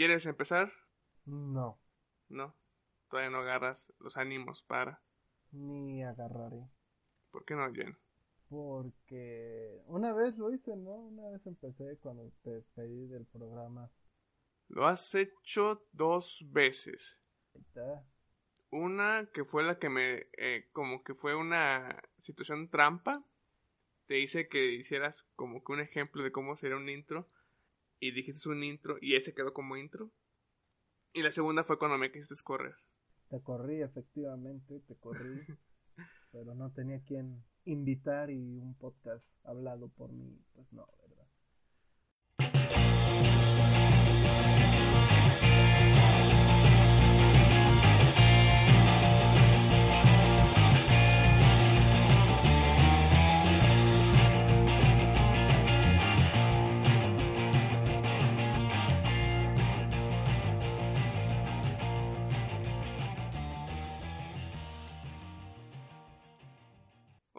¿Quieres empezar? No, No. Todavía no agarras los ánimos para. ni agarraré. ¿Por qué no, Jen? Porque una vez lo hice, ¿no? Una vez empecé cuando te despedí del programa. Lo has hecho dos veces. Ahí está. Una que fue la que me... eh, como que fue una situación trampa. Te hice que hicieras como que un ejemplo de cómo sería un intro. Y dijiste un intro y ese quedó como intro. Y la segunda fue cuando me quisiste correr. Te corrí, efectivamente, te corrí. pero no tenía quien invitar y un podcast hablado por mí, pues no, ¿verdad?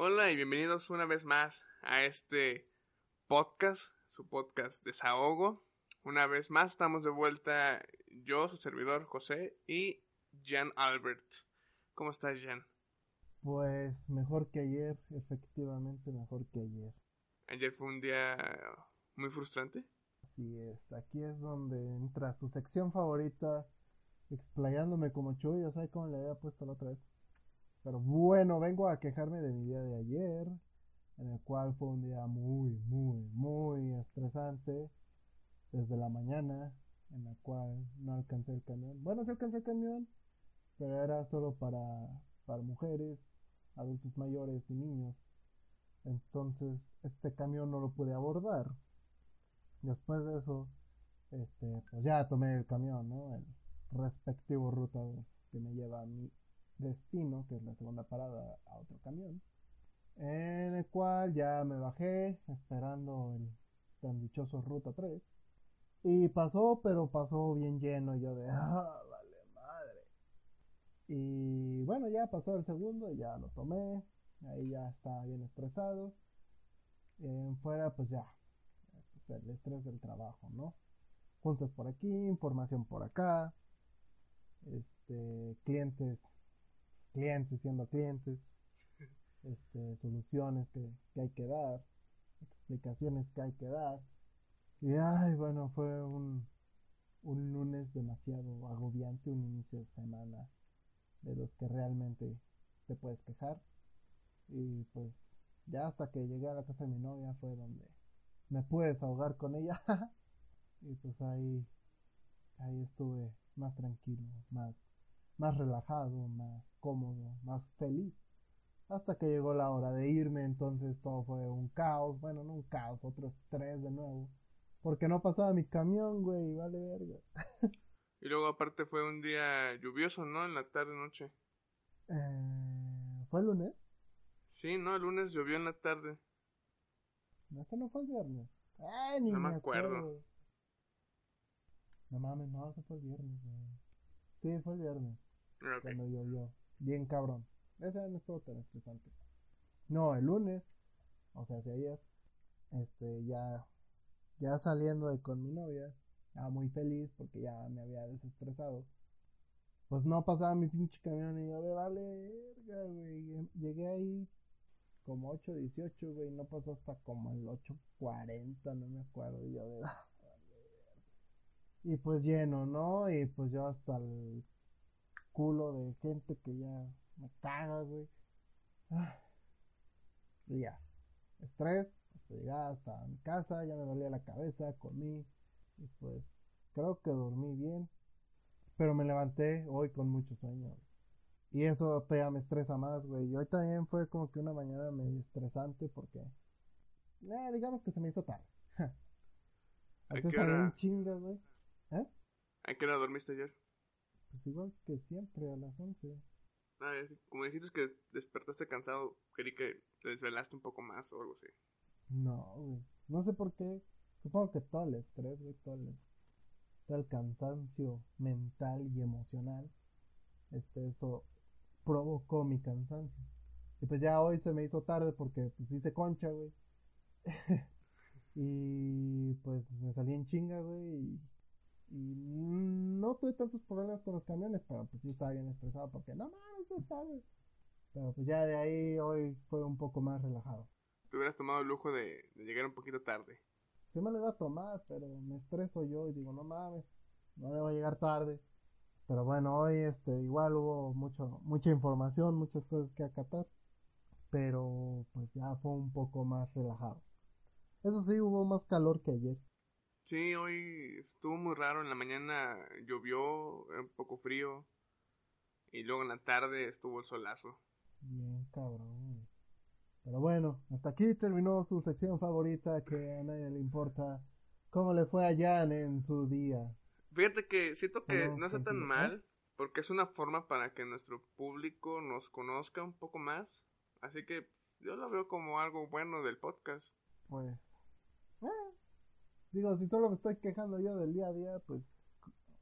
Hola y bienvenidos una vez más a este podcast, su podcast Desahogo. Una vez más estamos de vuelta yo, su servidor José y Jan Albert. ¿Cómo estás, Jan? Pues mejor que ayer, efectivamente mejor que ayer. Ayer fue un día muy frustrante. Así es, aquí es donde entra su sección favorita, explayándome como Chuy, ya sabe cómo le había puesto la otra vez. Pero bueno, vengo a quejarme de mi día de ayer, en el cual fue un día muy, muy, muy estresante, desde la mañana, en la cual no alcancé el camión. Bueno, sí alcancé el camión, pero era solo para, para mujeres, adultos mayores y niños. Entonces, este camión no lo pude abordar. Después de eso, este, pues ya tomé el camión, ¿no? El respectivo ruta 2 que me lleva a mi destino, que es la segunda parada, a otro camión. En el cual ya me bajé esperando el tan dichoso ruta 3. Y pasó, pero pasó bien lleno. Y yo de, ah, vale madre. Y bueno, ya pasó el segundo, ya lo tomé. Ahí ya estaba bien estresado. En fuera, pues ya, pues el estrés del trabajo, ¿no? Juntas por aquí, información por acá. Este, clientes, clientes siendo clientes. Este, soluciones que, que hay que dar. Explicaciones que hay que dar. Y ay, bueno, fue un, un lunes demasiado agobiante, un inicio de semana de los que realmente te puedes quejar. Y pues ya hasta que llegué a la casa de mi novia fue donde me pude desahogar con ella. y pues ahí, ahí estuve más tranquilo, más, más relajado, más cómodo, más feliz. Hasta que llegó la hora de irme, entonces todo fue un caos. Bueno, no un caos, otro estrés de nuevo. Porque no pasaba mi camión, güey, vale verga. Y luego aparte fue un día lluvioso, ¿no? En la tarde noche. Eh, ¿Fue el lunes? Sí, no, el lunes llovió en la tarde. No, este no fue el viernes. Ni No me me acuerdo. acuerdo. No mames, no, ese fue el viernes, güey. Sí, fue el viernes. Cuando llovió. Bien cabrón. Ese no estuvo tan estresante. No, el lunes. O sea, hace ayer. Este, ya. Ya saliendo de con mi novia. Estaba muy feliz porque ya me había desestresado. Pues no pasaba mi pinche camión y yo de vale, güey. Llegué ahí como 8.18, güey. No pasó hasta como el 8.40, no me acuerdo. Y yo de "Ah, vale, verga". Y pues lleno, ¿no? Y pues yo hasta el culo de gente que ya me caga, güey. Ah. Y ya. Estrés, hasta llegar hasta mi casa, ya me dolía la cabeza, comí. Y pues creo que dormí bien. Pero me levanté hoy con mucho sueño. güey. Y eso todavía me estresa más, güey. Y hoy también fue como que una mañana medio estresante porque... Eh, digamos que se me hizo tarde. ¿A Antes salí chinga, güey. ¿Eh? ¿A qué hora dormiste ayer? Pues igual que siempre, a las 11. Ah, como dijiste que despertaste cansado, creí que te desvelaste un poco más o algo así. No, güey. No sé por qué. Supongo que todo el estrés, güey, todo el, todo el cansancio mental y emocional. Este, eso provocó mi cansancio. Y pues ya hoy se me hizo tarde porque pues hice concha, güey. y pues me salí en chinga, güey. Y, y no tuve tantos problemas con los camiones, pero pues sí estaba bien estresado porque no mames, ya está. Pero pues ya de ahí hoy fue un poco más relajado. Te hubieras tomado el lujo de, de llegar un poquito tarde. Sí me lo iba a tomar, pero me estreso yo y digo, no mames, no debo llegar tarde. Pero bueno, hoy este igual hubo mucho, mucha información, muchas cosas que acatar. Pero pues ya fue un poco más relajado. Eso sí, hubo más calor que ayer. Sí, hoy estuvo muy raro. En la mañana llovió, era un poco frío. Y luego en la tarde estuvo el solazo. Bien cabrón. Pero bueno, hasta aquí terminó su sección favorita que a nadie le importa. ¿Cómo le fue a Jan en su día? Fíjate que siento que Vamos no está tan mal, porque es una forma para que nuestro público nos conozca un poco más. Así que yo lo veo como algo bueno del podcast. pues eh, digo si solo me estoy quejando yo del día a día pues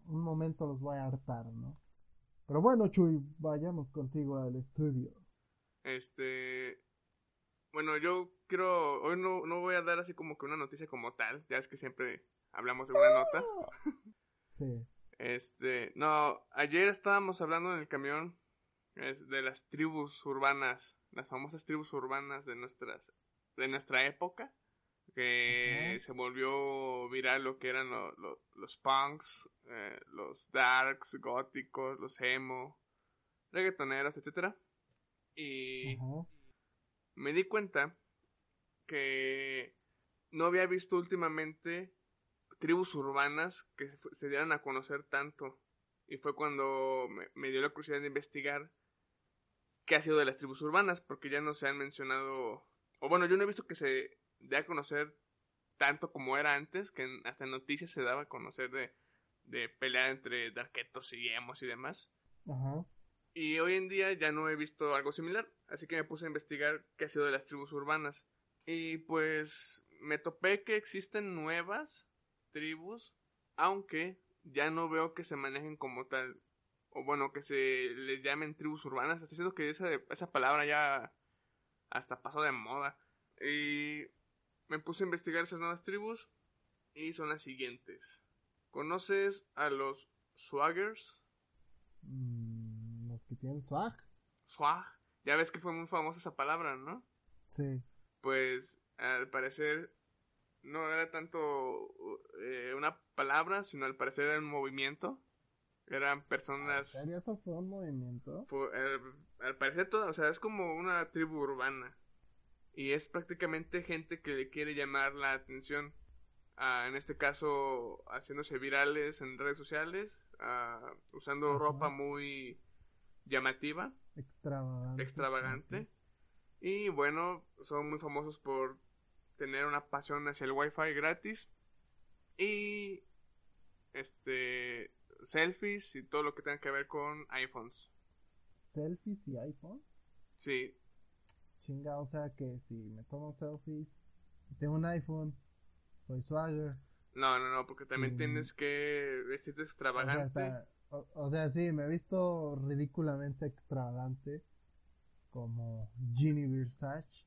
un momento los voy a hartar no pero bueno Chuy vayamos contigo al estudio Este. Bueno, yo quiero. Hoy no, no voy a dar así como que una noticia como tal. Ya es que siempre hablamos de una nota. sí Este. No, ayer estábamos hablando en el camión de las tribus urbanas. Las famosas tribus urbanas de nuestras. De nuestra época. Que se volvió viral lo que eran lo- lo- los punks, eh, los darks, góticos, los emo, reggaetoneros, etcétera. Y me di cuenta que no había visto últimamente tribus urbanas que se dieran a conocer tanto. Y fue cuando me, me dio la curiosidad de investigar qué ha sido de las tribus urbanas, porque ya no se han mencionado, o bueno, yo no he visto que se dé a conocer tanto como era antes, que hasta en noticias se daba a conocer de, de pelear entre darketos y emos y demás. ajá Y hoy en día ya no he visto algo similar, así que me puse a investigar qué ha sido de las tribus urbanas. Y pues me topé que existen nuevas tribus, aunque ya no veo que se manejen como tal, o bueno, que se les llamen tribus urbanas. Hasta siento que esa, esa palabra ya hasta pasó de moda. Y me puse a investigar esas nuevas tribus y son las siguientes. ¿Conoces a los swaggers? Mm, los que tienen swag Swag. Ya ves que fue muy famosa esa palabra, ¿no? sí Pues al parecer no era tanto eh, una palabra, sino al parecer era un movimiento. Eran ¿En personas... serio eso fue un movimiento? eh, al parecer todo, o sea, es como una tribu urbana. Y es prácticamente gente que le quiere llamar la atención. Ah, en este caso, haciéndose virales en redes sociales, ah, usando Ajá. ropa muy llamativa. Extravagante. extravagante. Y bueno, son muy famosos por tener una pasión hacia el wifi gratis. Y este selfies y todo lo que tenga que ver con iPhones. Selfies y iPhone. Sí, Chinga, o sea que si me tomo selfies y tengo un iPhone, soy swagger. no, no, no, porque también Sí. tienes que vestirte O sea, extravagante. está- o, o sea, sí, me he visto ridículamente extravagante como Ginny Versace.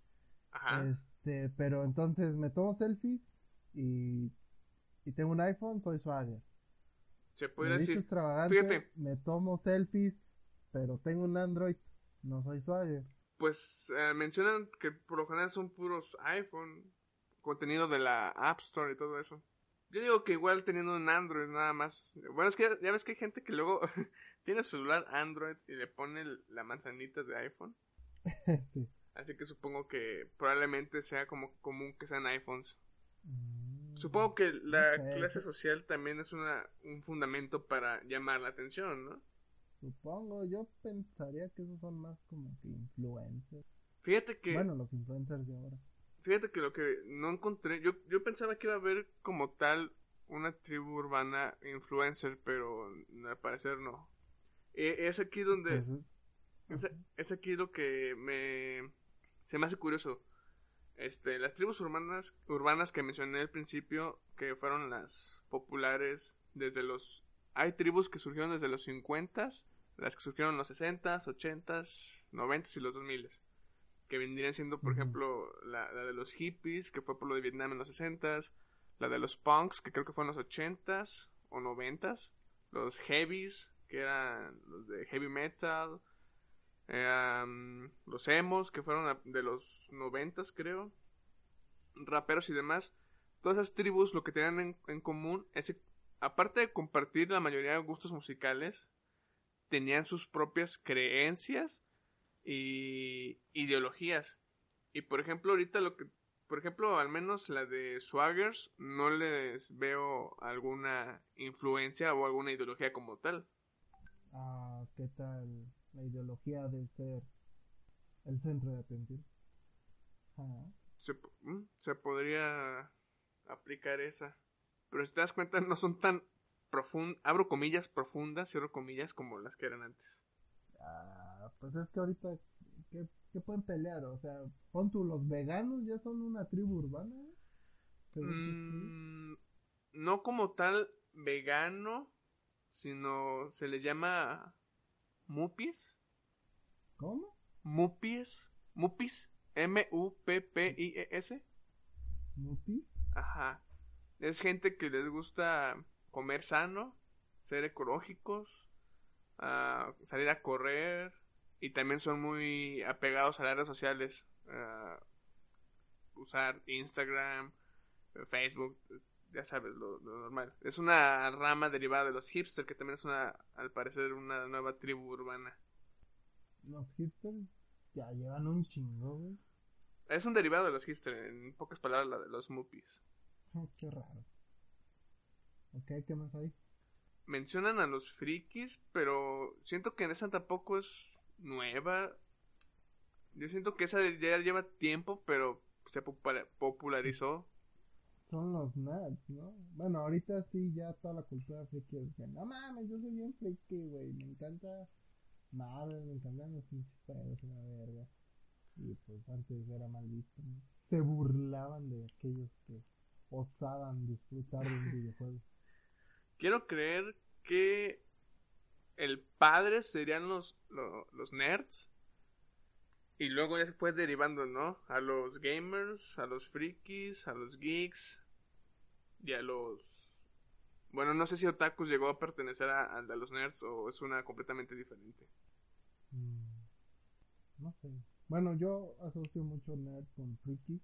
Ajá. Este, pero entonces me tomo selfies y, y tengo un iPhone, soy swagger. Se Me visto decir. extravagante, fíjate. me tomo selfies, pero tengo un Android, no soy swagger. Pues eh, mencionan que por lo general son puros iPhone, contenido de la App Store y todo eso. Yo digo que igual teniendo un Android nada más. Bueno, es que ya, ya ves que hay gente que luego tiene celular Android y le pone la manzanita de iPhone. sí. Así que supongo que probablemente sea como común que sean iPhones. Mm, Supongo que la sé, clase sí. social también es una, un fundamento para llamar la atención, ¿no? Supongo, yo pensaría que esos son más como que influencers. Fíjate que... Bueno, los influencers de ahora. Fíjate que lo que no encontré, yo, yo pensaba que iba a haber como tal una tribu urbana influencer, pero al parecer no. E, es aquí donde... Pues es- Es, es aquí lo que me se me hace curioso. Este, las tribus urbanas urbanas que mencioné al principio, que fueron las populares desde los hay tribus que surgieron desde los 50, las que surgieron en los 60, 80, 90 y los 2000, que vendrían siendo, por ejemplo, la, la de los hippies, que fue por lo de Vietnam en los 60, la de los punks, que creo que fue en los 80 o 90, los heavies, que eran los de heavy metal, eh, um, los emos, que fueron de los noventas, creo. Raperos y demás. Todas esas tribus lo que tenían en, en común es aparte de compartir la mayoría de gustos musicales, tenían sus propias creencias y ideologías. Y por ejemplo, ahorita lo que, por ejemplo, al menos la de Swaggers, no les veo alguna influencia o alguna ideología como tal. Ah, ¿qué tal la ideología de ser el centro de atención? Ah, se, mm, se podría aplicar esa. Pero si te das cuenta, no son tan profundas, abro comillas, profundas, cierro comillas, como las que eran antes. ah, pues es que ahorita, ¿qué, qué pueden pelear? O sea, pon tú, los veganos ya son una tribu urbana, estudio. Mm, no como tal vegano, sino se les llama muppies. ¿Cómo? Muppies. Muppies. M-U-P-P-I-E-S. ¿Mutis? Ajá. Es gente que les gusta comer sano, ser ecológicos, ah, salir a correr y también son muy apegados a las redes sociales. ah, usar Instagram, Facebook, ya sabes, lo, lo normal. Es una rama derivada de los hipsters que también es una, al parecer, una nueva tribu urbana. Los hipsters ya llevan un chingo, güey. Es un derivado de los hipsters, en pocas palabras, la de los muppies. Qué raro. Ok, ¿qué más hay? mencionan a los frikis, pero siento que esa tampoco es nueva. Yo siento que esa ya lleva tiempo, pero se popula- popularizó. Son los nerds, ¿no? Bueno, ahorita sí, ya toda la cultura friki es que, no mames, yo soy bien friki, güey, me encanta Marvel, me encantan los pinches pedos la verga. Y pues antes era mal visto, ¿no? Se burlaban de aquellos que osaban disfrutar de un videojuego. Quiero creer que el padre serían los, lo- los nerds. Y luego ya se fue derivando, ¿no? A los gamers, a los frikis, a los geeks y a los... Bueno, no sé si Otakus llegó a pertenecer a- de los nerds o es una completamente diferente. Mm, no sé. Bueno, yo asocio mucho nerd con friki.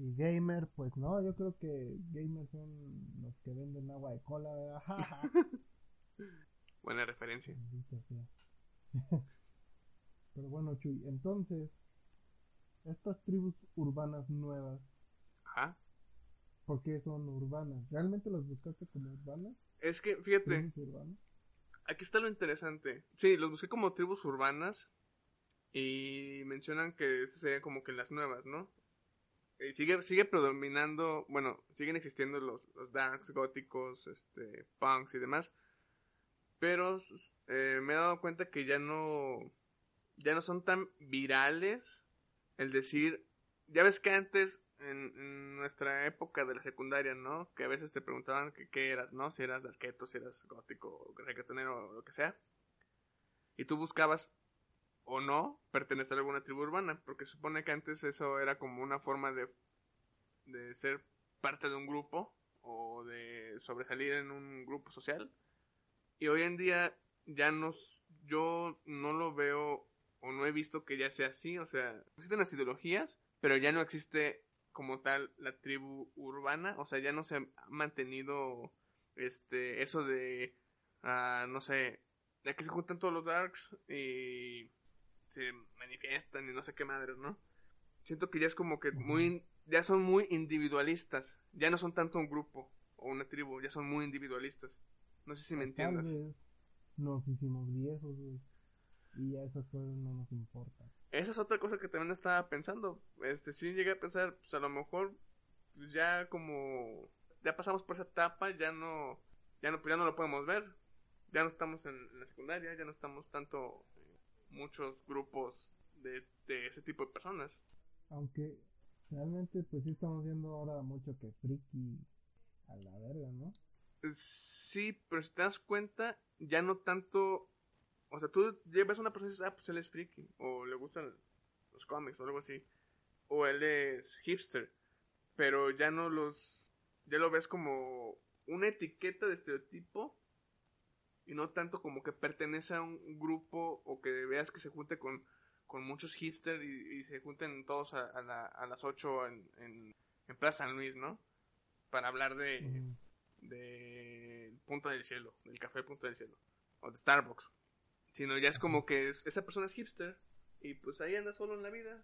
Y gamer, pues no, yo creo que gamers son los que venden agua de cola, ¿verdad? Buena referencia. Pero bueno, Chuy, entonces, estas tribus urbanas nuevas, Ajá. ¿por qué son urbanas? ¿Realmente las buscaste como urbanas? Es que, fíjate, aquí está lo interesante. Sí, los busqué como tribus urbanas y mencionan que estas serían como que las nuevas, ¿no? Y sigue, sigue predominando, bueno, siguen existiendo los, los darks, góticos, este, punks y demás. Pero eh, me he dado cuenta que ya no, ya no son tan virales el decir, ya ves que antes en, en nuestra época de la secundaria, ¿no? Que a veces te preguntaban que qué eras, ¿no? Si eras darketo, si eras gótico, reggaetonero o lo que sea. Y tú buscabas o no pertenecer a alguna tribu urbana, porque supone que antes eso era como una forma de, de ser parte de un grupo o de sobresalir en un grupo social. Y hoy en día ya nos, yo no lo veo o no he visto que ya sea así, o sea, existen las ideologías, pero ya no existe como tal la tribu urbana, o sea, ya no se ha mantenido este eso de ah, no sé, de que se juntan todos los darks y se manifiestan y no sé qué madres, ¿no? Siento que ya es como que muy ya son muy individualistas, ya no son tanto un grupo o una tribu, ya son muy individualistas. No sé si me Tal entiendas. vez nos hicimos viejos, güey. Y ya esas cosas no nos importan. Esa es otra cosa que también estaba pensando. Este, sí llegué a pensar, pues a lo mejor, pues ya como ya pasamos por esa etapa, ya no, ya no, pues ya no lo podemos ver. Ya no estamos en, en la secundaria, ya no estamos tanto muchos grupos de, de ese tipo de personas. Aunque realmente pues sí estamos viendo ahora mucho que friki a la verga, ¿no? Sí, pero si te das cuenta, ya no tanto. O sea, tú llevas a una persona y dices, ah, pues él es friki. O le gustan los cómics o algo así. O él es hipster. Pero ya no los. Ya lo ves como una etiqueta de estereotipo. Y no tanto como que pertenece a un grupo o que veas que se junte con, con muchos hipsters y, y se junten todos a, a, la, a las 8 en, en, en Plaza San Luis, ¿no? Para hablar de. Ujú. de Punto del Cielo, del café Punto del Cielo, o de Starbucks, sino ya es como que es- esa persona es hipster y pues ahí anda solo en la vida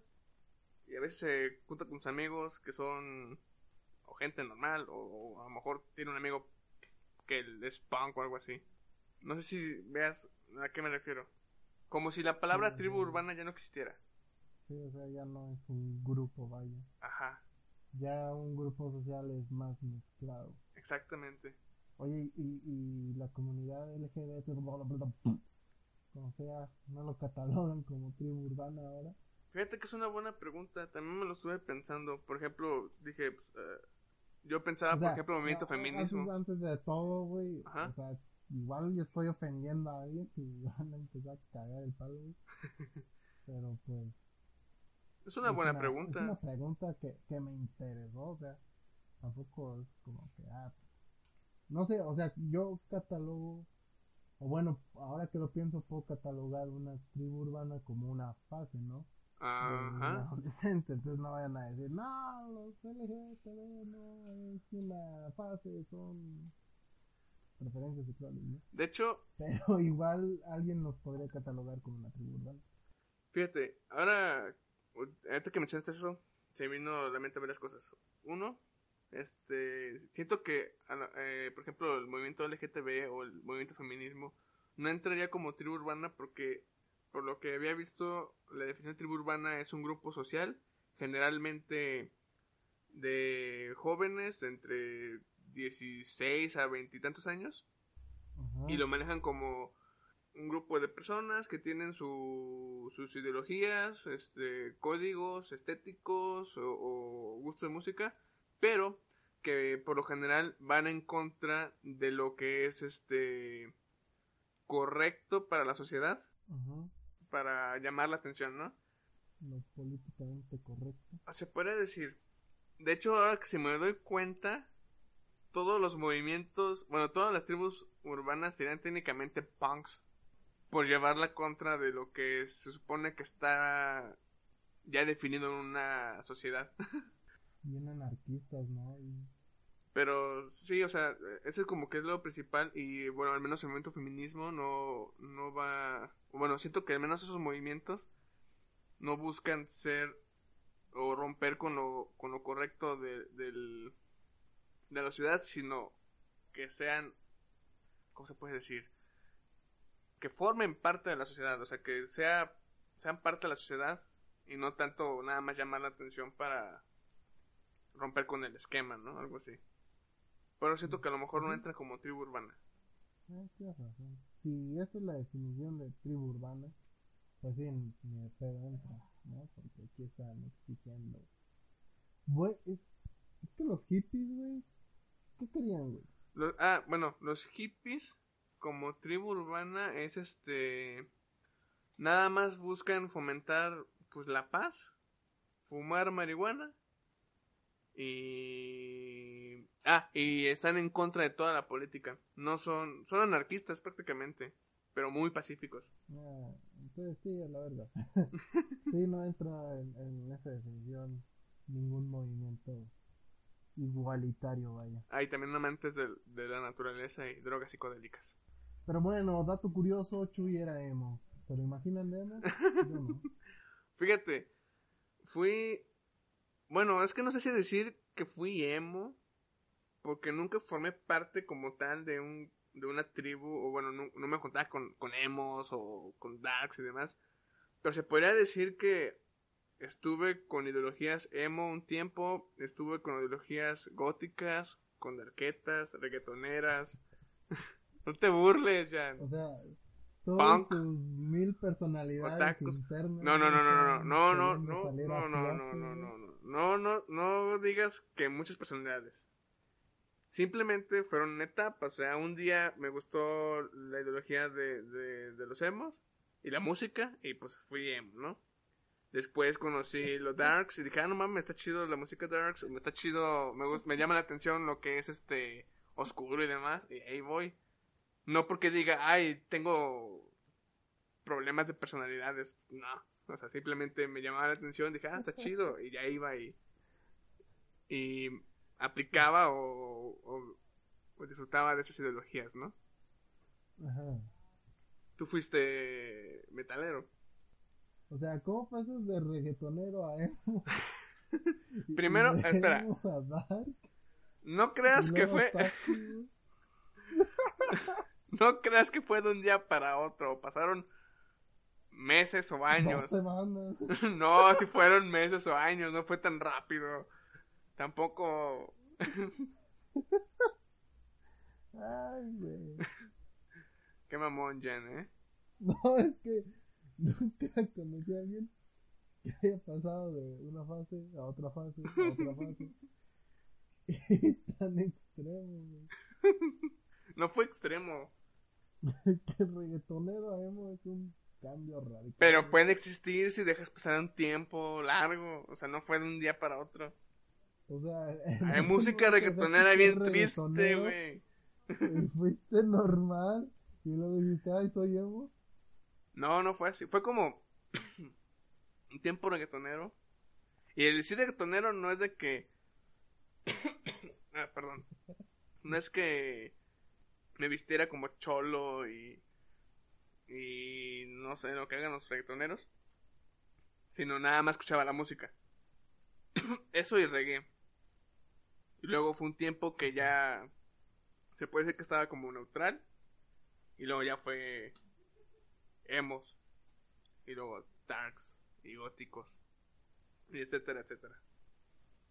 y a veces se junta con sus amigos que son o gente normal o, o a lo mejor tiene un amigo que es punk o algo así. No sé si veas a qué me refiero. Como si la palabra Sí, tribu urbana ya no existiera. Sí, o sea, ya no es un grupo, vaya. Ajá, Ya un grupo social es más mezclado. exactamente. Oye, y, y la comunidad LGBT, como sea, no lo catalogan como tribu urbana ahora. Fíjate que es una buena pregunta. También me lo estuve pensando. Por ejemplo, dije, pues, eh, yo pensaba, O sea, por ejemplo, movimiento no, feminismo. Antes, antes de todo, güey, o sea, igual yo estoy ofendiendo a alguien y van a empezar a cagar el palo, güey. Pero pues... Es una es buena pregunta. Es una pregunta que, que me interesó, o sea, tampoco es como que, ah, pues, no sé, o sea, yo catalogo, o bueno, ahora que lo pienso, puedo catalogar una tribu urbana como una fase, ¿no? Ajá. adolescente, entonces no vayan a decir, no, los LGTB no es una fase, son preferencias sexuales, ¿no? De hecho, Pero igual alguien los podría catalogar como una tribu urbana. fíjate, ahora, ahorita que mencionaste eso, se vino a la mente varias cosas. Uno, este, siento que, eh, por ejemplo, el movimiento LGTB o el movimiento feminismo no entraría como tribu urbana porque, por lo que había visto, la definición de tribu urbana es un grupo social, generalmente de jóvenes entre 16 a 20 y tantos años, y lo manejan como un grupo de personas que tienen su, sus ideologías, este, códigos estéticos o, o gusto de música, pero que por lo general van en contra de lo que es este correcto para la sociedad, para llamar la atención, ¿no? Lo políticamente correcto. Se puede decir. De hecho, ahora que se me doy cuenta, todos los movimientos, bueno, todas las tribus urbanas serían técnicamente punks por llevar la contra de lo que se supone que está ya definido en una sociedad. Bien anarquistas, ¿no? Y- Pero sí, o sea, ese es como que es lo principal y bueno, al menos el movimiento feminismo no, no va, bueno, siento que al menos esos movimientos no buscan ser o romper con lo, con lo correcto de, del, de la sociedad, sino que sean, ¿cómo se puede decir? Que formen parte de la sociedad, o sea, que sea, sean parte de la sociedad y no tanto nada más llamar la atención para romper con el esquema, ¿no? Algo así. Pero siento que a lo mejor no entra como tribu urbana. Ah, tienes razón. Si esa es la definición de tribu urbana, pues sí, de pedo entra, ¿no? Porque aquí están exigiendo. Güey, es, es que los hippies, güey, ¿qué querían, güey? Los- ah, bueno, los hippies como tribu urbana es este nada más buscan fomentar pues la paz, fumar marihuana y ah, y están en contra de toda la política. No son son anarquistas prácticamente, pero muy pacíficos. Ah, entonces sí, la verdad. sí, no entra en, en esa definición ningún movimiento igualitario, vaya. Hay también amantes del- de, la naturaleza y drogas psicodélicas. Pero bueno, dato curioso, Chuy era emo. ¿Se lo imaginan de emo? Yo no. Fíjate, fui. Bueno, es que no sé si decir que fui emo, porque nunca formé parte como tal de un de una tribu, o bueno, no, no me juntaba con, con emos o con darks y demás. Pero se podría decir que estuve con ideologías emo un tiempo, estuve con ideologías góticas, con darquetas, reggaetoneras. no te burles, ya. O sea, todas tus mil personalidades internas. No, no, no, no, no, no, no, no, no, no, no, no, no, no, no, no, no digas que muchas personalidades. Simplemente fueron etapas, o sea, un día me gustó la ideología de, de, de los emos y la música y pues fui emo, ¿no? Después conocí los darks y dije, ah, no mames, está chido la música darks, me está chido, me, gusta, me llama la atención lo que es este oscuro y demás, y ahí voy. No porque diga, ay, tengo problemas de personalidades, no. O sea, simplemente me llamaba la atención, dije, ah, está chido, y ya iba y, y aplicaba o, o- o disfrutaba de esas ideologías, ¿no? Ajá. Tú fuiste metalero. O sea, ¿cómo pasas de reggaetonero a emo? Primero, de espera. emo a dark, No creas que fue, no creas que fue de un día para otro, pasaron meses o Dos años. semanas. No, si fueron meses o años, no fue tan rápido. Tampoco. Ay, güey. Qué mamón, Jen, ¿eh? No, es que nunca conocí a alguien que haya pasado de una fase a otra fase a otra fase. Y tan extremo, güey. No fue extremo. Que el reggaetonero a emo es un cambio radical. Pero puede existir si dejas pasar un tiempo largo. O sea, no fue de un día para otro. O sea, Hay música reggaetonera bien triste, güey. Y fuiste normal. Y luego dijiste, ay, soy emo. No, no fue así. Fue como un tiempo reggaetonero. Y el decir reggaetonero no es de que... ah, perdón. No es que me vistiera como cholo y... Y no sé lo que hagan los reggaetoneros. Sino nada más escuchaba la música. Eso y reggae. Y luego fue un tiempo que ya... Se puede decir que estaba como neutral. Y luego ya fue emos y luego darks y góticos y etcétera etcétera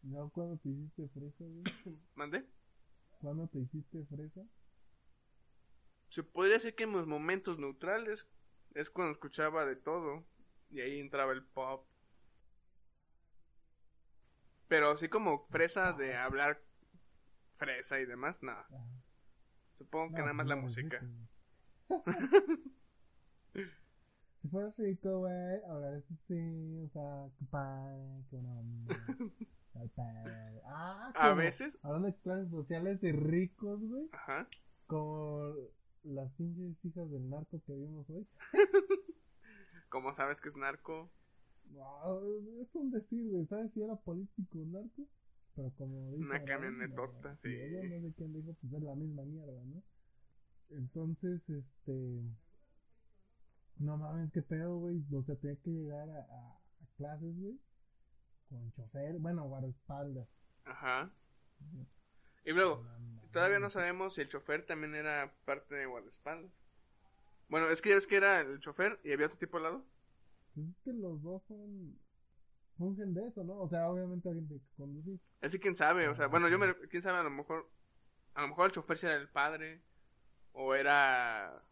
¿No cuando te hiciste fresa, güey? mandé ¿Cuándo te hiciste fresa? se podría decir que en los momentos neutrales es cuando escuchaba de todo y ahí entraba el pop pero así como fresa de hablar fresa y demás nada Ajá. supongo que No, nada más la no, música. si fuera rico, güey, hablar así, o sea, qué padre, qué buena onda. Ah, a veces Hablando de clases sociales y ricos, güey, ajá como las pinches hijas del narco que vimos hoy. como sabes que es narco No, es un decir, güey, ¿sabes si era político o narco? Pero como dice Una camionetota, sí. no sé quién dijo, pues es la misma mierda, ¿no? Entonces, este... No mames, qué pedo, güey. O sea, tenía que llegar a, a- a clases, güey. Con chofer, bueno, guardaespaldas. ajá y luego No. Todavía no sabemos si el chofer también era parte de guardaespaldas. Bueno, es que ya ves que era el chofer y había otro tipo al lado. Pues es que los dos son... Fungen de eso, ¿no? O sea, obviamente alguien que conducir. Así quién sabe, o sea, bueno, yo me... quién sabe, a lo mejor... A lo mejor el chofer sí era el padre. O era...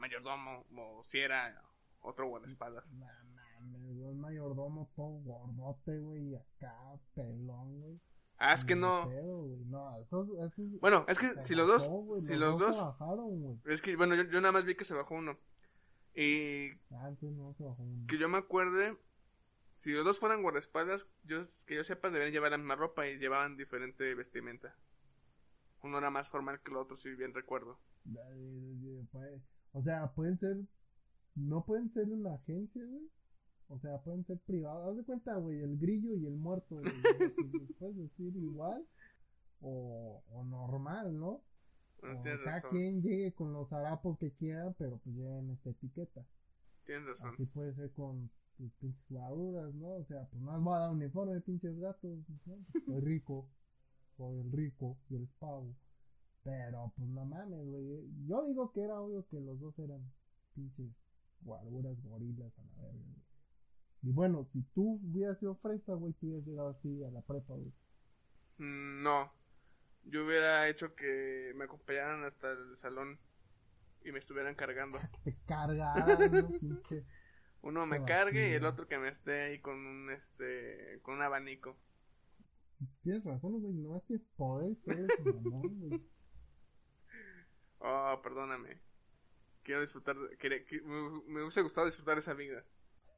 Mayordomo. O si era otro guardaespaldas. No mames, un mayordomo todo gordote, güey, y acá pelón, güey. Ah, es que no... pedo, güey. No, eso, eso Bueno, es que si los dos... güey, Si los dos... bajaron. Es que, bueno, yo, yo nada más vi que se bajó uno. Y Ah, entonces no se bajó uno. que yo me acuerde... Si los dos fueran guardaespaldas, yo, que yo sepa, deberían llevar la misma ropa y llevaban diferente vestimenta. Uno era más formal que el otro, si bien recuerdo. Puede- O sea, pueden ser. No pueden ser una agencia, güey. O sea, pueden ser privados. Haz de cuenta, güey, el grillo y el muerto, güey. Puedes vestir igual o, o normal, ¿no? No, O cada razón. quien llegue con los harapos que quieran, pero pues lleven esta etiqueta. Tienes razón. Así puede ser con tus pinches guaruras, ¿no? O sea, pues no les voy a dar uniforme pinches gatos, ¿no? Soy rico, soy el rico, yo les pago. Pero, pues no mames, güey. Yo digo que era obvio que los dos eran pinches guaruras, gorilas a la verga, güey. Y bueno, si tú hubieras sido fresa, güey, tú hubieras llegado así a la prepa, güey. Mm, No. yo hubiera hecho que me acompañaran hasta el salón y me estuvieran cargando. Que te cargaran, ¿no? Pinche. Uno me cargue y el otro que me esté ahí con un este con un abanico. Tienes razón, güey. Nomás tienes poder, tú eres mamón, güey. Oh, perdóname. Quiero disfrutar, de- quería- que- me, me hubiese gustado disfrutar esa vida.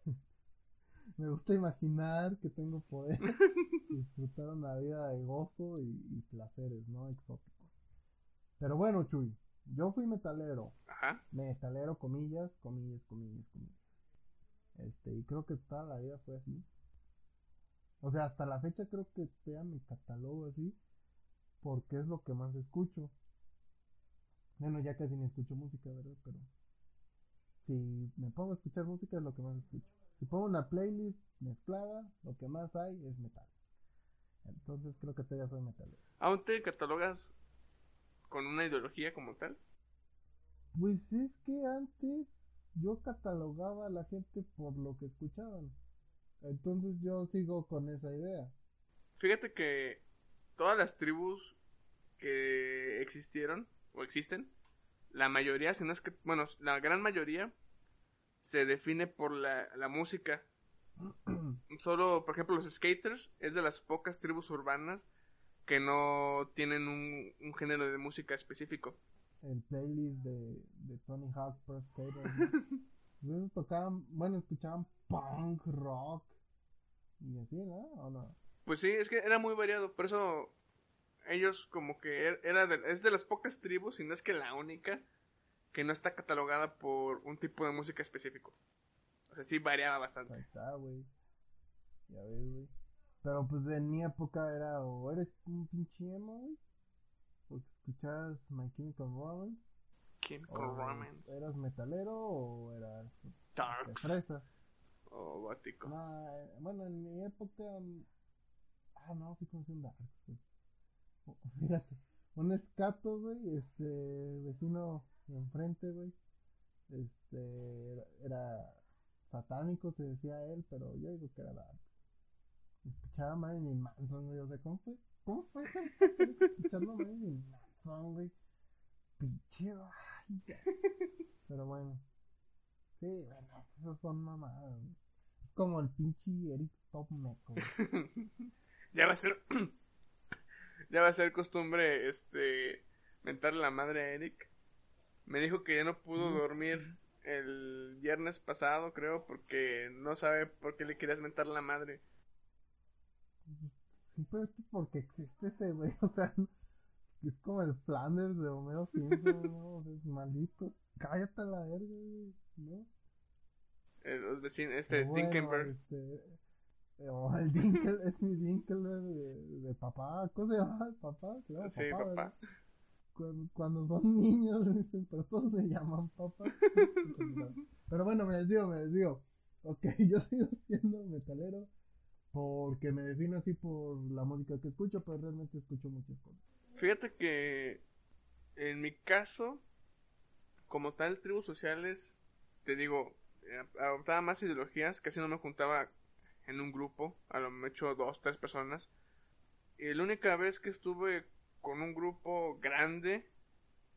Me gusta imaginar que tengo poder. Disfrutar una vida de gozo y, y placeres, ¿no? Exóticos. Pero bueno, Chuy. Yo fui metalero. Ajá. Metalero, comillas, comillas, comillas, comillas. Este, y creo que toda la vida fue así. O sea, hasta la fecha creo que todavía me catalogo así. Porque es lo que más escucho. Bueno, ya casi ni escucho música, ¿verdad? Pero si me pongo a escuchar música es lo que más escucho. Si pongo una playlist mezclada, lo que más hay es metal. Entonces creo que todavía soy metalero. ¿Aún te catalogas con una ideología como tal? Pues es que antes yo catalogaba a la gente por lo que escuchaban. Entonces yo sigo con esa idea. Fíjate que todas las tribus que existieron o existen, la mayoría, si no es que, bueno, la gran mayoría se define por la, la música. Solo, por ejemplo, los skaters es de las pocas tribus urbanas que no tienen un, un género de música específico. El playlist de, de Tony Hawk Pro Skater. ¿no? Pues tocaban, bueno, escuchaban punk, rock y así, ¿no? ¿O no? Pues sí, es que era muy variado, por eso ellos como que er- era de, es de las pocas tribus, y no es que la única, que no está catalogada por un tipo de música específico. O sea, sí variaba Ahí bastante. está, güey. Ya ves, güey. Pero pues en mi época era o eres un pinche emo, güey. Porque escuchabas My Chemical Romance. Chemical O Romance, eras metalero o eras Darks fresa. o gótico. No, eh, bueno, en mi época. mm, Ah, no, sí conocí un Darks, güey. Fíjate, un escato, güey, este, vecino de enfrente, güey. Este, era, satánico, se decía él, pero yo digo que era Darks. Escuchaba Marilyn Manson, güey, o sea, ¿cómo fue? ¿Cómo fue satánico escuchando Marilyn Manson, güey? Pinche. Pero bueno. Sí, bueno, esas son mamadas. Es como el pinche Eric Top Meco. Ya va a ser ya va a ser costumbre este mentarle la madre a Eric. Me dijo que ya no pudo dormir el viernes pasado, creo, porque no sabe por qué le querías mentar la madre. Simplemente porque existe ese güey, o sea, es como el Flanders de Homero Simpson, ¿no? O sea, es maldito. Cállate a la verga, güey, ¿no? Eh, los vecinos, este bueno, Dinkenberg. este, o el Dinkel, es mi Dinkelberg de, de papá, ¿cómo se llama el papá? Se llama Sí, papá. Cuando, cuando son niños, me dicen, pero todos me llaman papá. Pero bueno, me desvío, me desvío. Ok, yo sigo siendo metalero porque me defino así por la música que escucho, pero realmente escucho muchas cosas. Fíjate que en mi caso, como tal, tribus sociales, te digo, eh, adoptaba más ideologías, casi no me juntaba en un grupo, a lo mucho dos, tres personas. Y la única vez que estuve con un grupo grande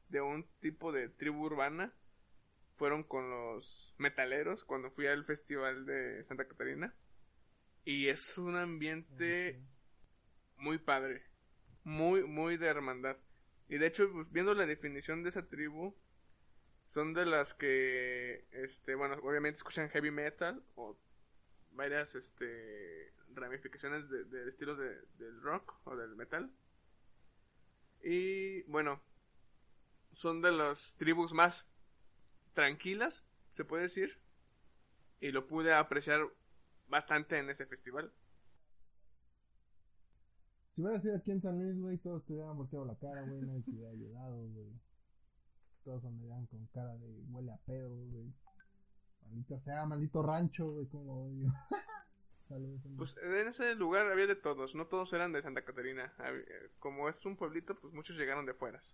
de un tipo de tribu urbana fueron con los metaleros cuando fui al festival de Santa Catarina. Y es un ambiente muy padre, muy, muy de hermandad. Y de hecho, pues, viendo la definición de esa tribu, son de las que, este, bueno, obviamente escuchan heavy metal o varias, este, ramificaciones de, de estilos de, del rock o del metal. Y bueno, son de las tribus más tranquilas, se puede decir. Y lo pude apreciar bastante en ese festival. Si hubiera sido aquí en San Luis, güey, todos te hubieran volteado la cara, güey, nadie te hubiera ayudado, güey. Todos andarían con cara de huele a pedo, güey. Maldita sea, maldito rancho, güey, como lo odio. Saludos. Pues en ese lugar había de todos, no todos eran de Santa Catarina. Eh, Como es un pueblito, pues muchos llegaron de fueras.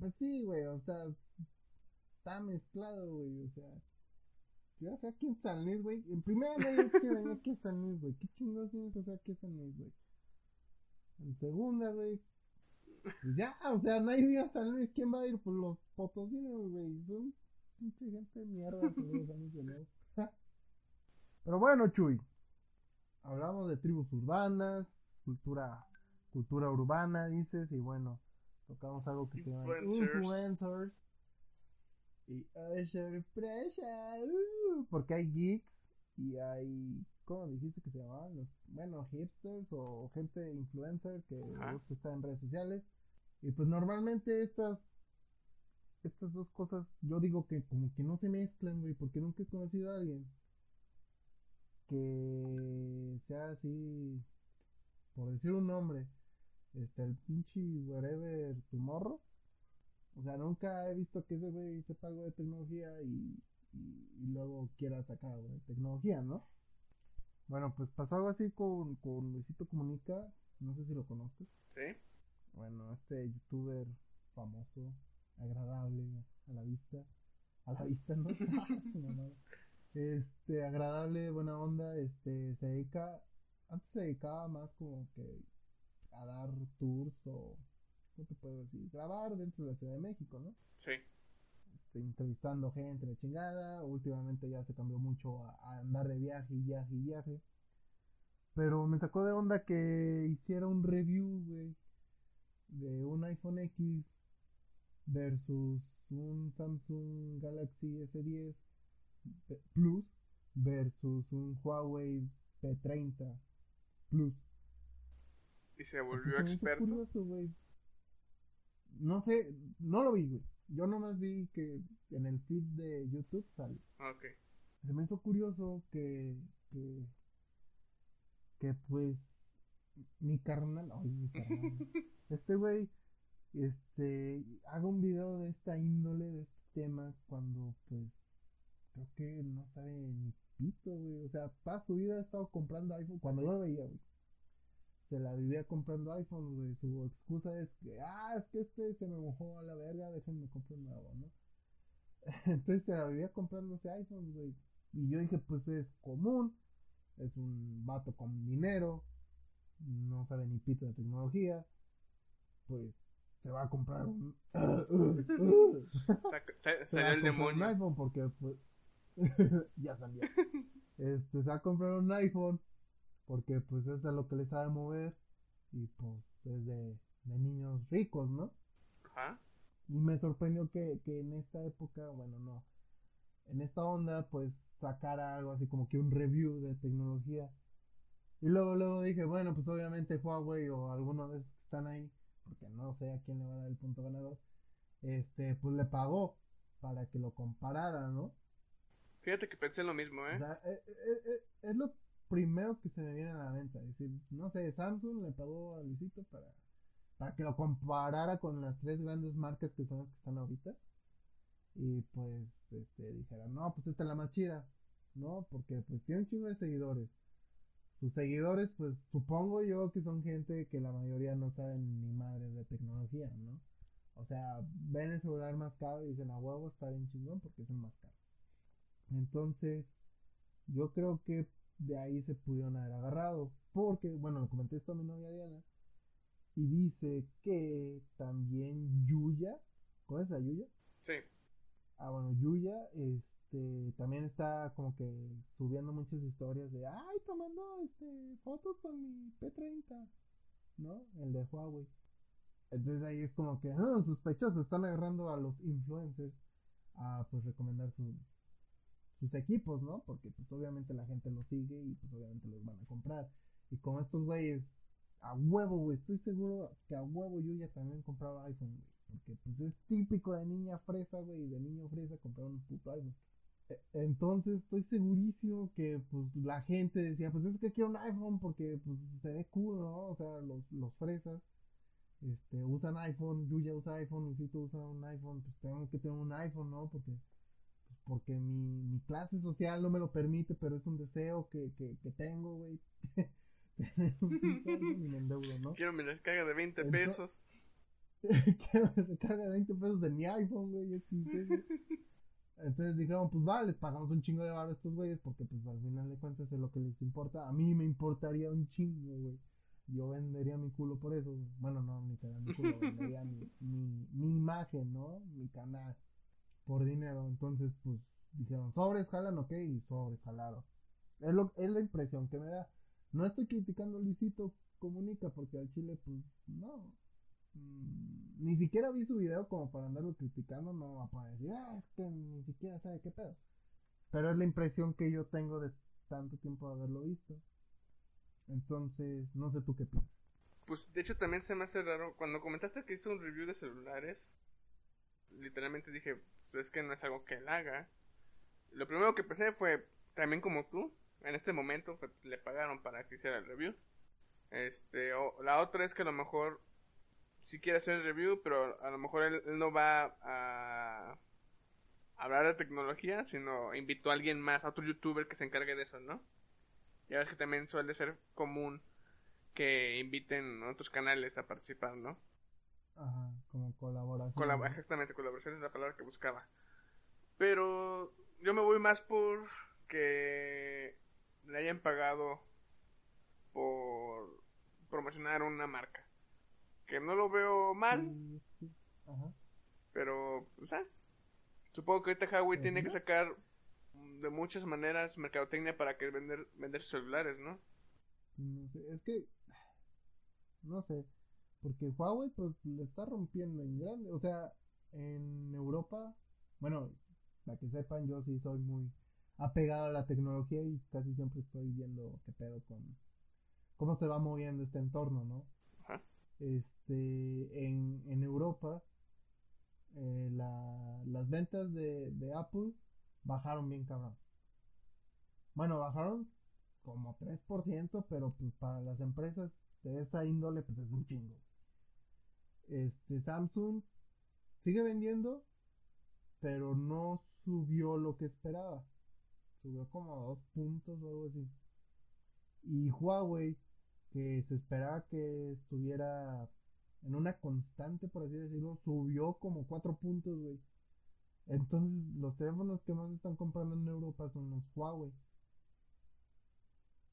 Pues sí, güey, o sea, está mezclado, güey, o sea. Yo sé aquí en San Luis, güey. En primera, yo quiero venir aquí a San Luis, güey. ¿Qué chingados tienes que hacer aquí a San Luis, güey? En segunda, güey. Pues ya, o sea, nadie vive a San Luis, ¿quién va a ir? Pues los potosinos, güey, son pinche gente de mierda, nuevo. Pero bueno, Chuy, hablamos de tribus urbanas, cultura, cultura urbana, dices, y bueno, tocamos algo que se llama influencers. Y Pressure, uh, porque hay geeks y hay, ¿cómo dijiste que se llamaban? Los, bueno, hipsters o gente influencer que gusta estar en redes sociales. Y pues normalmente estas, estas dos cosas, yo digo que como que no se mezclan, güey, porque nunca he conocido a alguien que sea así, por decir un nombre, este, el pinche whatever tomorrow. O sea, nunca he visto que ese güey sepa algo de tecnología y, y, luego quiera sacar algo de tecnología, ¿no? Bueno, pues pasó algo así con, con Luisito Comunica, no sé si lo conozco Sí. Bueno, este youtuber famoso, agradable a la vista, a la vista, ¿no? este, agradable, buena onda, este, se dedica, antes se dedicaba más como que a dar tours o, ¿cómo te puedo decir? Grabar dentro de la Ciudad de México, ¿no? Sí. Este, entrevistando gente de chingada, últimamente ya se cambió mucho a, andar de viaje y viaje y viaje. Pero me sacó de onda que hiciera un review, güey, de un iPhone X versus un Samsung Galaxy S10 Plus versus un Huawei P30 Plus. Y se volvió experto. Curioso. No sé, no lo vi, güey. Yo nomás vi que en el feed de YouTube sale. Ok. Se me hizo curioso que, que, que pues mi carnal, ay, mi carnal, este güey, este, haga un video de esta índole, de este tema, cuando pues creo que no sabe ni pito, güey. O sea, toda su vida ha estado comprando iPhone. Cuando lo veía, güey. Se la vivía comprando iPhone, güey. Su excusa es que, ah, es que este se me mojó a la verga, déjenme comprar un nuevo, ¿no? Entonces se la vivía comprando ese iPhone, güey. Y yo dije, pues es común. Es un vato con dinero. No sabe ni pito de tecnología. Pues se va a comprar un. se, el demonio. Un iPhone porque, pues, ya salió. Este, se va a comprar un iPhone porque pues eso es lo que le sabe mover y pues es de, niños ricos, ¿no? Ajá. Y me sorprendió que, que en esta época, bueno, no, en esta onda pues sacara algo así como que un review de tecnología. Y luego, luego dije, bueno, pues obviamente Huawei o alguno de esos que están ahí, porque no sé a quién le va a dar el punto ganador, este, pues le pagó para que lo comparara, ¿no? Fíjate que pensé lo mismo, ¿eh? O sea, eh, eh, eh, es, lo primero que se me viene a la mente. Es decir, no sé, Samsung le pagó a Luisito para, para que lo comparara con las tres grandes marcas que son las que están ahorita. Y pues, este, dijera, no, pues esta es la más chida, ¿no? Porque pues tiene un chingo de seguidores. Sus seguidores, pues supongo yo que son gente que la mayoría no saben ni madres de tecnología, ¿no? O sea, ven el celular más caro y dicen, a huevo está bien chingón porque es el más caro. Entonces, yo creo que de ahí se pudieron haber agarrado. Porque, bueno, lo comenté esto a mi novia Diana. Y dice que también Yuya. ¿Conoces a Yuya? Sí. Ah, bueno, Yuya, este, también está como que subiendo muchas historias de, ay, tomando, este, fotos con mi P30, ¿no? El de Huawei. Entonces ahí es como que, oh, sospechosos, están agarrando a los influencers a, pues, recomendar su, sus equipos, ¿no? Porque pues obviamente la gente los sigue y pues obviamente los van a comprar. Y como estos güeyes, a huevo, güey, estoy seguro que a huevo yo ya también compraba iPhone, güey. Porque pues es típico de niña fresa, güey, de niño fresa comprar un puto iPhone. E, entonces estoy segurísimo que pues la gente decía, pues es que quiero un iPhone porque pues se ve cool, ¿no? O sea, los, los fresas este, usan iPhone, Yuya usa iPhone, Luisito usa un iPhone, pues tengo que tener un iPhone, ¿no? Porque porque mi, mi clase social no me lo permite, pero es un deseo que, que, que tengo, güey. Tener un pinche y me endeudo, ¿no? Quiero mi recarga de 20 pesos. Quiero recarga de 20 pesos en mi iPhone, güey. Entonces dijeron, pues vale, les pagamos un chingo de barro a estos güeyes porque pues al final de cuentas es lo que les importa. A mí me importaría un chingo, güey. yo vendería mi culo por eso. Bueno, no, mi, mi culo, vendería mi, mi, mi imagen, ¿no? Mi canal por dinero. Entonces, pues dijeron, sobres jalan, ok, y sobres jalaron. Es, lo, es la impresión que me da. No estoy criticando a Luisito Comunica porque al Chile, pues, no. Mm, ni siquiera vi su video como para andarlo criticando, no decir, ah, es que ni siquiera sabe qué pedo. Pero es la impresión que yo tengo de tanto tiempo de haberlo visto. Entonces, no sé tú qué piensas. Pues de hecho también se me hace raro. Cuando comentaste que hizo un review de celulares, literalmente dije, pues es que no es algo que él haga. Lo primero que pensé fue, también como tú, en este momento pues, le pagaron para que hiciera el review. Este, o la otra es que a lo mejor sí quiere hacer el review, pero a lo mejor él, no va a hablar de tecnología, sino invitó a alguien más, a otro youtuber que se encargue de eso, ¿no? Ya ves que también suele ser común que inviten a otros canales a participar, ¿no? Ajá, como colaboración. Exactamente, colaboración es la palabra que buscaba. Pero yo me voy más por que le hayan pagado por promocionar una marca. Que no lo veo mal. Ajá. Pero, pues, ah, supongo que ahorita Huawei tiene que sacar de muchas maneras mercadotecnia para que vender, vender sus celulares, ¿no? No sé, es que, no sé, porque Huawei pues le está rompiendo en grande, o sea, en Europa, bueno, para que sepan, yo sí soy muy apegado a la tecnología y casi siempre estoy viendo qué pedo con cómo se va moviendo este entorno, ¿no? Este, en, en Europa, eh, la, las ventas de, de Apple bajaron bien cabrón. Bueno, bajaron como 3%, pero pues para las empresas de esa índole pues es un chingo. Este Samsung sigue vendiendo, pero no subió lo que esperaba. Subió como dos puntos o algo así. Y Huawei, que se esperaba que estuviera en una constante, por así decirlo, subió como cuatro puntos, güey. Entonces, los teléfonos que más están comprando en Europa son los Huawei.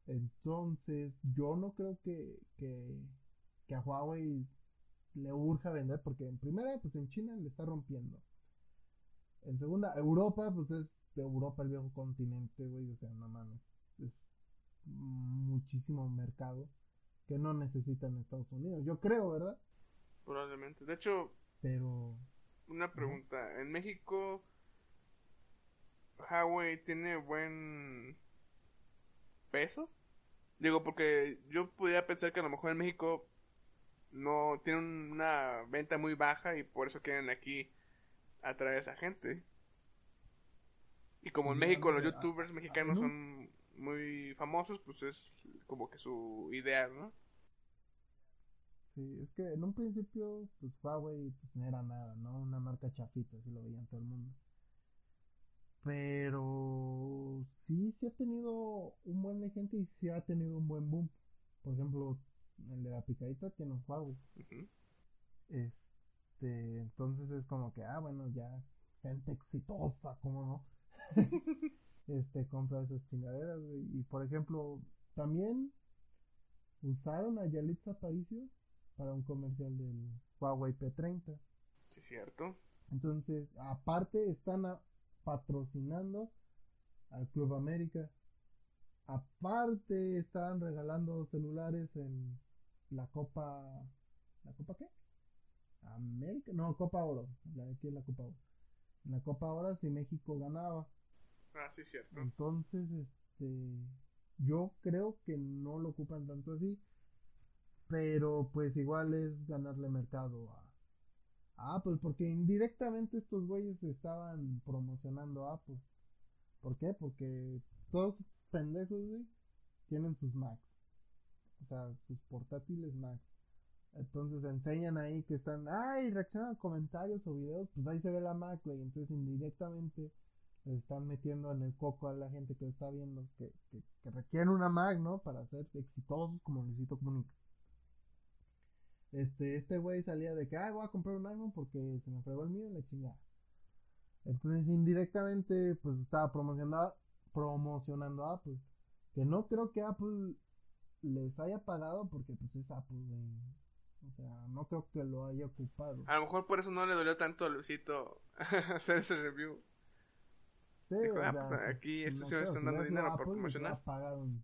Entonces, yo no creo que, que, que a Huawei le urja vender, porque en primera, pues en China le está rompiendo. En segunda, Europa, pues es de Europa el viejo continente, güey, o sea, no mames. Es muchísimo mercado que no necesitan Estados Unidos. Yo creo, ¿verdad? Probablemente. De hecho, pero una pregunta. En México, Huawei tiene buen peso. Digo, porque yo pudiera pensar que a lo mejor en México no tiene una venta muy baja y por eso quieren aquí atraer a esa gente. Y como en México los youtubers mexicanos son muy famosos, pues es como que su idea, ¿no? Sí, es que en un principio, pues Huawei pues, no era nada, ¿no? Una marca chafita, así lo veían todo el mundo. Pero sí, sí ha tenido un buen de gente y sí ha tenido un buen boom. Por ejemplo, el de la picadita tiene un Huawei. Este, entonces es como que, ah, bueno, ya gente exitosa, ¿cómo no? este, compra esas chingaderas, Y por ejemplo, también usaron a Yalitza Aparicio para un comercial del Huawei P30. Sí, cierto. Entonces, aparte están patrocinando al Club América. Aparte están regalando celulares en la Copa ¿La Copa qué? América, no, Copa Oro, aquí es la Copa Oro. En la Copa Oro si México ganaba. Ah, sí, cierto. Entonces, este yo creo que no lo ocupan tanto así pero pues igual es ganarle mercado a, Apple, porque indirectamente estos güeyes estaban promocionando a Apple. ¿Por qué? Porque todos estos pendejos, güey, tienen sus Macs. O sea, sus portátiles Macs. Entonces enseñan ahí que están, ay, reaccionan a comentarios o videos, pues ahí se ve la Mac, güey. Entonces indirectamente están metiendo en el coco a la gente que lo está viendo, que, que, requieren una Mac, ¿no? Para ser exitosos como Luisito Comunica. Este, este güey salía de que, ah, voy a comprar un iPhone porque se me fregó el mío y la chingada. Entonces, indirectamente, pues estaba promocionando, promocionando a Apple. Que no creo que Apple les haya pagado porque pues es Apple. O sea, no creo que lo haya ocupado. A lo mejor por eso no le dolió tanto a Luisito hacer ese review. Sí, Dijo, o "Ah, sea, pues, aquí estos señores están dando dinero por Apple, promocionar. hubiera pagado un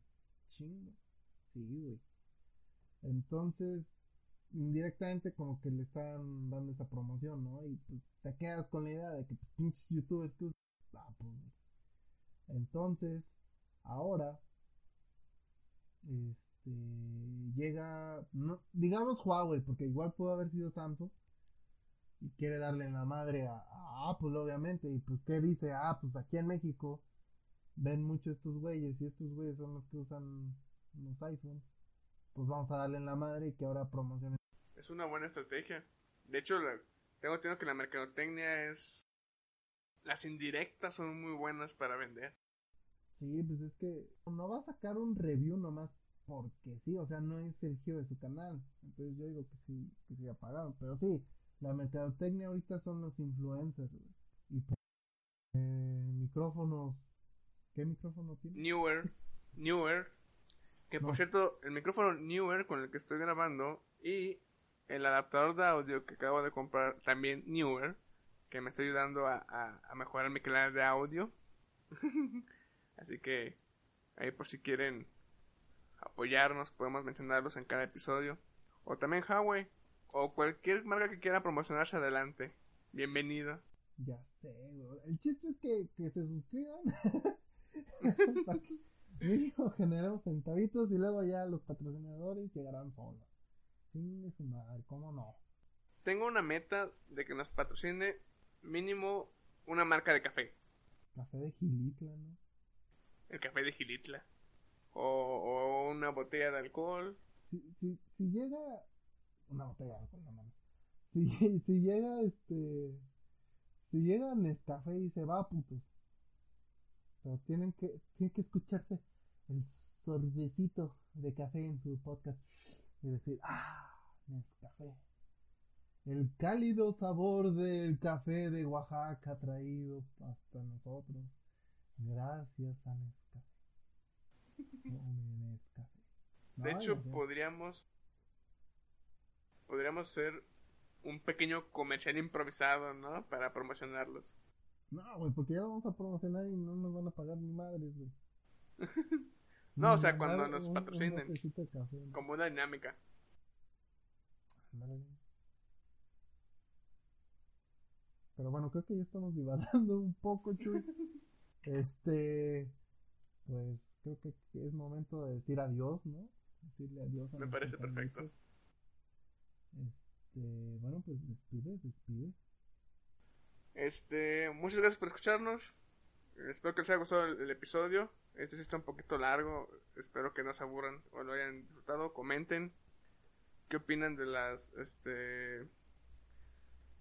chingo. Sí, güey. Entonces, indirectamente como que le están dando esa promoción, ¿no? Y pues, te quedas con la idea de que pues, pinches youtubers que güey. Entonces, ahora, este, llega, no, digamos Huawei, porque igual pudo haber sido Samsung, y quiere darle en la madre a, a Apple, obviamente, y pues, ¿qué dice? Ah, pues aquí en México ven mucho estos güeyes, y estos güeyes son los que usan los iPhones, pues vamos a darle en la madre y que ahora promocionen. Es una buena estrategia. De hecho, la- tengo entendido que la mercadotecnia es... Las indirectas son muy buenas para vender. Sí, pues es que no va a sacar un review nomás porque sí, o sea, no es el giro de su canal. Entonces yo digo que sí, que sí apagaron. Pero sí, la mercadotecnia ahorita son los influencers, güey. Y eh, micrófonos. ¿Qué micrófono tiene? Newer, Newer, que por cierto, el micrófono Newer con el que estoy grabando y el adaptador de audio que acabo de comprar también Newer, que me está ayudando a, a- a mejorar mi calidad de audio. Así que ahí por si quieren apoyarnos, podemos mencionarlos en cada episodio. O también Huawei, o cualquier marca que quiera promocionarse adelante. Bienvenido. Ya sé, güey. El chiste es que, que se suscriban. Para que mínimo generemos centavitos y luego ya los patrocinadores llegarán solos. Chingue su madre, ¿cómo no? Tengo una meta de que nos patrocine mínimo una marca de café. Café de Gilitla, ¿no? El café de Gilitla. O, o una botella de alcohol. Si, si, si llega una botella de alcohol, no mames. Si, si llega este si llega Nescafé y se va putos. Pero tienen que tiene que escucharse el sorbecito de café en su podcast y decir, "Ah, Nescafé." El cálido sabor del café de Oaxaca traído hasta nosotros. Gracias a Nescafé. Nescafé. De No, hecho, podríamos. Podríamos hacer un pequeño comercial improvisado, ¿no? Para promocionarlos. No, güey, porque ya lo vamos a promocionar y no nos van a pagar ni madres, güey. No, o sea, cuando nos un patrocinen. Como una dinámica. Ándale. Pero bueno, creo que ya estamos divagando un poco, Chuy. Este, pues creo que es momento de decir adiós, ¿no? Decirle adiós a Me parece perfecto. amigos. Este, bueno, pues despide, despide. Este, muchas gracias por escucharnos. Espero que les haya gustado el, episodio. Este sí está un poquito largo. Espero que no se aburran o lo hayan disfrutado. Comenten. ¿Qué opinan de las, este...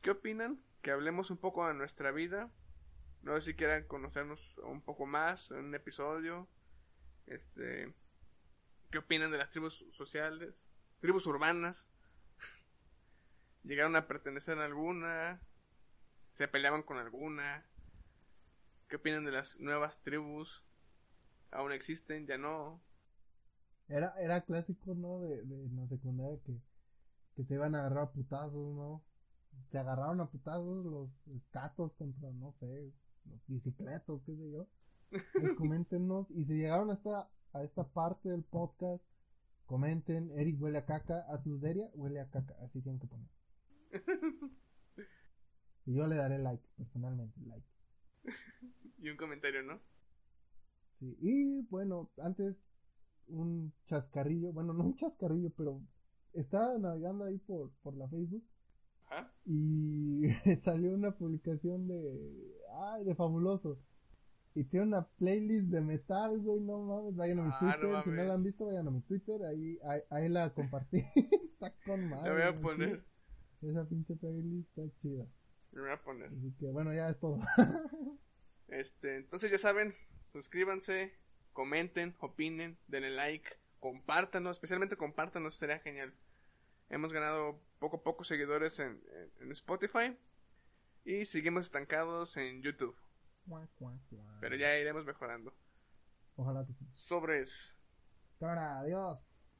¿Qué opinan? Que hablemos un poco de nuestra vida. No sé si quieran conocernos un poco más en un episodio. Este... ¿Qué opinan de las tribus sociales? Tribus urbanas. ¿Llegaron a pertenecer a alguna? se peleaban con alguna. ¿Qué opinan de las nuevas tribus? ¿Aún existen? ¿Ya no? Era, era clásico, ¿no? De, de la secundaria que, que se iban a agarrar a putazos, ¿no? Se agarraron a putazos los escatos contra, no sé, los bicicletos, qué sé yo. Y coméntenos. Y si llegaron hasta a esta parte del podcast, comenten, Eric huele a caca, a Tusderia huele a caca, así tienen que poner. Y yo le daré like, personalmente, like. Y un comentario, ¿no? Sí, y bueno, antes un chascarrillo, bueno, no un chascarrillo, pero estaba navegando ahí por, por la Facebook y salió una publicación de, ay, de fabuloso. Y tiene una playlist de metal, güey, no mames, vayan a mi Ah, Twitter, no si no la han visto, vayan a mi Twitter, ahí, ahí, ahí la compartí, está con madre. Le voy a poner. Esa pinche playlist está chida. Le voy a poner. Así que bueno, ya es todo. Este, entonces ya saben, suscríbanse, comenten, opinen, denle like, compártanos, especialmente compártanos, sería genial. Hemos ganado poco a poco seguidores en, en- Spotify y seguimos estancados en YouTube, pero ya iremos mejorando. Ojalá que sí. Sobres. Cámara, adiós.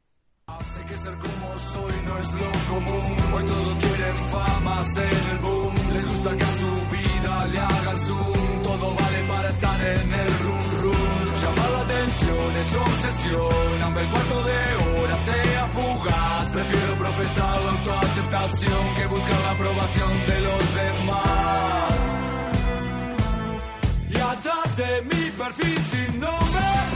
Sé que ser como soy no es lo común. Hoy todos quieren fama, ser el boom. Les gusta que a su vida le hagan zoom. Todo vale para estar en el room room. Llamar la atención es obsesión. Aunque el cuarto de hora sea fugaz. Prefiero profesar la autoaceptación que buscar la aprobación de los demás. Y atrás de mi perfil sin nombre